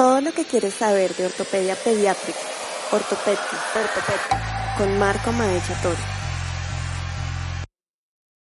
Todo lo que quieres saber de ortopedia pediátrica, ortopedia, ortopedia, con Marco Maecha Toro.